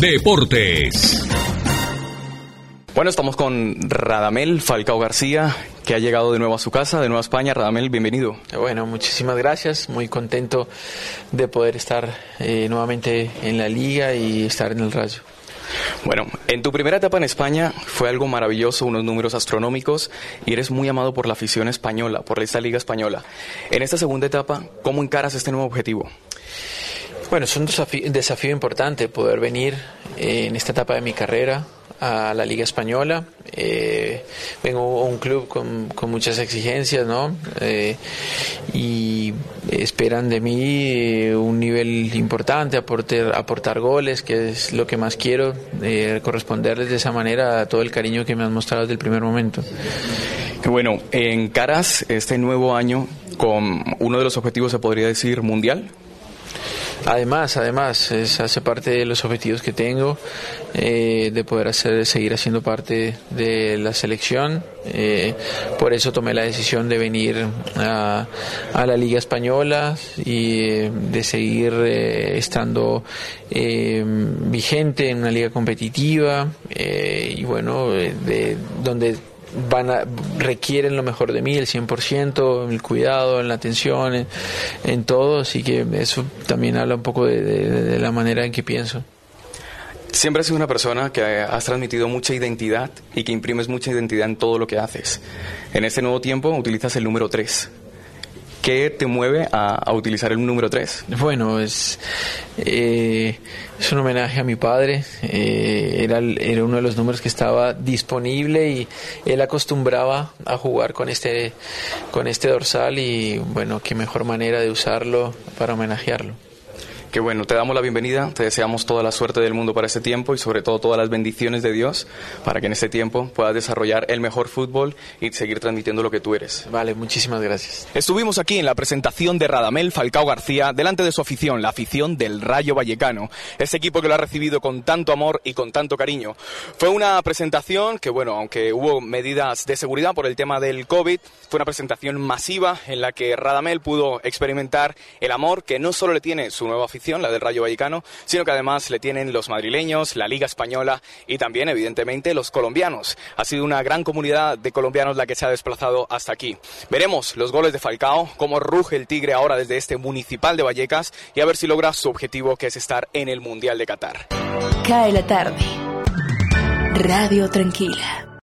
Deportes. Bueno, estamos con Radamel Falcao García, que ha llegado de nuevo a su casa, de nuevo a España. Radamel, bienvenido. Bueno, muchísimas gracias. Muy contento de poder estar eh, nuevamente en la liga y estar en el Rayo. Bueno, en tu primera etapa en España fue algo maravilloso, unos números astronómicos y eres muy amado por la afición española, por esta liga española. En esta segunda etapa, ¿cómo encaras este nuevo objetivo? Bueno, es un desafío, importante poder venir eh, en esta etapa de mi carrera a la Liga Española. Eh, vengo a un club con, muchas exigencias, ¿no? Eh, y esperan de mí un nivel importante, aportar, aportar goles, que es lo que más quiero, corresponderles de esa manera a todo el cariño que me han mostrado desde el primer momento. Bueno, encaras este nuevo año con uno de los objetivos, se podría decir, mundial. Además, además, es, hace parte de los objetivos que tengo eh, de poder hacer, seguir haciendo parte de la selección. Eh, por eso tomé la decisión de venir a, la Liga Española y eh, de seguir estando vigente en una liga competitiva y bueno, de donde van a, requieren lo mejor de mí, el 100%, el cuidado, en la atención, en, todo, así que eso también habla un poco de, la manera en que pienso. Siempre has sido una persona que has transmitido mucha identidad y que imprimes mucha identidad en todo lo que haces. En este nuevo tiempo utilizas el número 3. ¿Qué te mueve a, utilizar el número 3? Bueno, es, eh, es un homenaje a mi padre. Eh, era, era uno de los números que estaba disponible y él acostumbraba a jugar con este, con este dorsal y bueno, qué mejor manera de usarlo para homenajearlo. Qué bueno, te damos la bienvenida, te deseamos toda la suerte del mundo para este tiempo y sobre todo todas las bendiciones de Dios para que en este tiempo puedas desarrollar el mejor fútbol y seguir transmitiendo lo que tú eres. Vale, muchísimas gracias. Estuvimos aquí en la presentación de Radamel Falcao García delante de su afición, la afición del Rayo Vallecano, ese equipo que lo ha recibido con tanto amor y con tanto cariño. Fue una presentación que, bueno, aunque hubo medidas de seguridad por el tema del COVID, fue una presentación masiva en la que Radamel pudo experimentar el amor que no solo le tiene su nueva afición, la del Rayo Vallecano, sino que además le tienen los madrileños, la Liga Española y también, evidentemente, los colombianos. Ha sido una gran comunidad de colombianos la que se ha desplazado hasta aquí. Veremos los goles de Falcao, cómo ruge el Tigre ahora desde este municipal de Vallecas y a ver si logra su objetivo, que es estar en el Mundial de Qatar. Cae la tarde. Radio Tranquila.